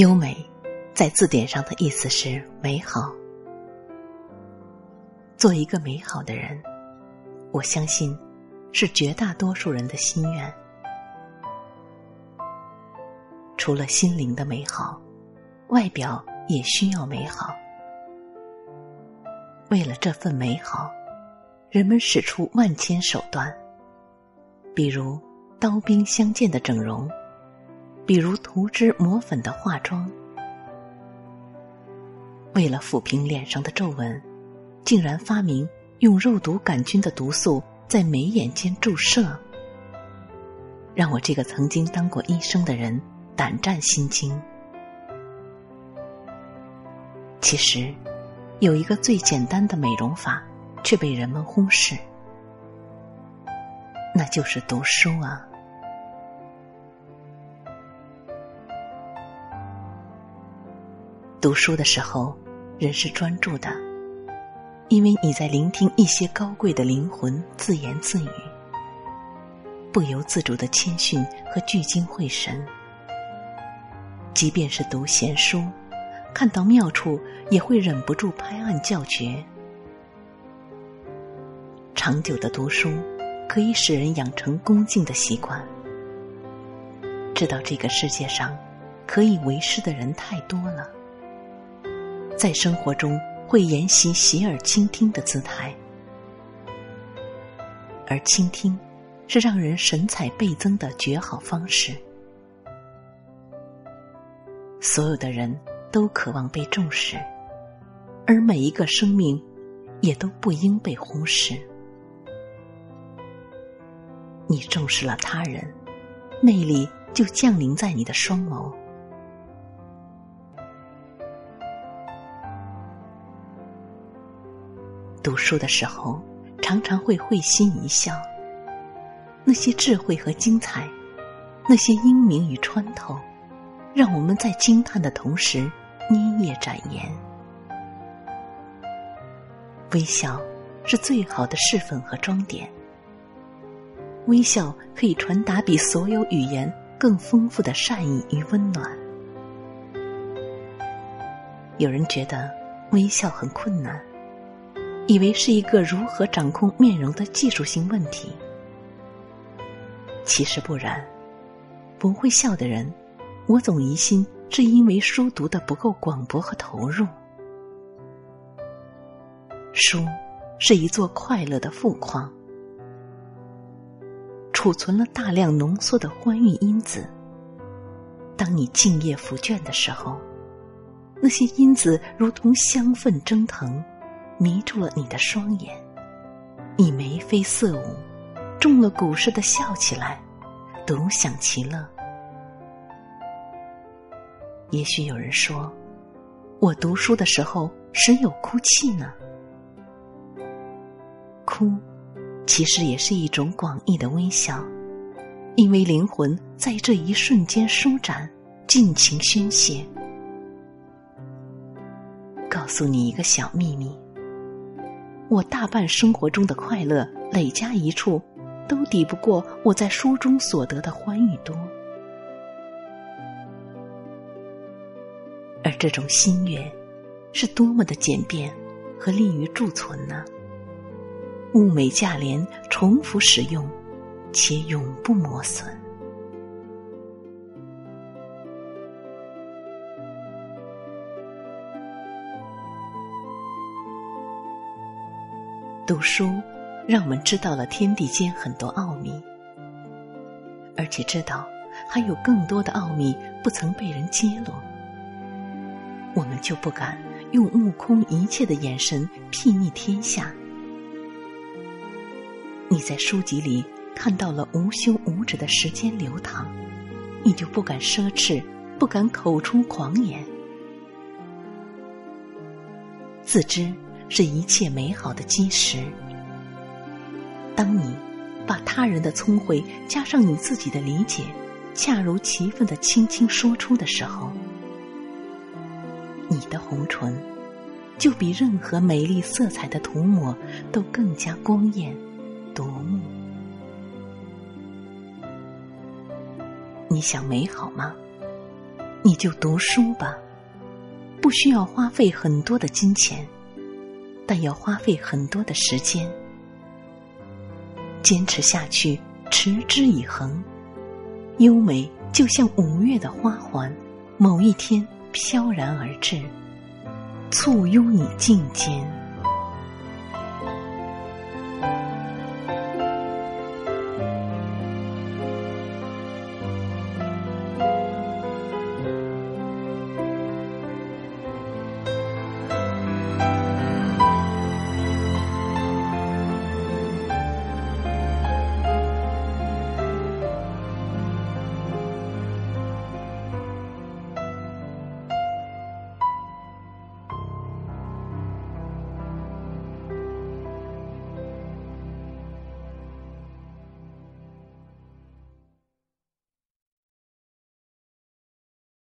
优美，在字典上的意思是美好。做一个美好的人，我相信是绝大多数人的心愿。除了心灵的美好，外表也需要美好。为了这份美好，人们使出万千手段，比如刀兵相见的整容，比如涂脂抹粉的化妆。为了抚平脸上的皱纹，竟然发明用肉毒杆菌的毒素在眉眼间注射，让我这个曾经当过医生的人胆战心惊。其实。有一个最简单的美容法，却被人们忽视，那就是读书啊！读书的时候，人是专注的，因为你在聆听一些高贵的灵魂自言自语，不由自主的谦逊和聚精会神。即便是读闲书。看到妙处，也会忍不住拍案叫绝。长久的读书，可以使人养成恭敬的习惯。知道这个世界上，可以为师的人太多了，在生活中会沿袭洗耳倾听的姿态，而倾听，是让人神采倍增的绝好方式。所有的人。都渴望被重视，而每一个生命也都不应被忽视。你重视了他人，魅力就降临在你的双眸。读书的时候，常常会会心一笑。那些智慧和精彩，那些英明与穿透，让我们在惊叹的同时。捏叶展颜，微笑是最好的侍奉和装点。微笑可以传达比所有语言更丰富的善意与温暖。有人觉得微笑很困难，以为是一个如何掌控面容的技术性问题。其实不然，不会笑的人，我总疑心。是因为书读的不够广博和投入。书是一座快乐的富矿，储存了大量浓缩的欢愉因子。当你静夜抚卷的时候，那些因子如同香氛蒸腾，迷住了你的双眼。你眉飞色舞，中了蛊似的笑起来，独享其乐。也许有人说，我读书的时候时有哭泣呢。哭，其实也是一种广义的微笑，因为灵魂在这一瞬间舒展，尽情宣泄。告诉你一个小秘密：我大半生活中的快乐累加一处，都抵不过我在书中所得的欢愉多。而这种心愿，是多么的简便和利于贮存呢？物美价廉，重复使用，且永不磨损。读书让我们知道了天地间很多奥秘，而且知道还有更多的奥秘不曾被人揭露。我们就不敢用目空一切的眼神睥睨天下。你在书籍里看到了无休无止的时间流淌，你就不敢奢侈，不敢口出狂言。自知是一切美好的基石。当你把他人的聪慧加上你自己的理解，恰如其分的轻轻说出的时候。你的红唇，就比任何美丽色彩的涂抹都更加光艳夺目。你想美好吗？你就读书吧，不需要花费很多的金钱，但要花费很多的时间。坚持下去，持之以恒，优美就像五月的花环，某一天飘然而至，簇拥你颈间。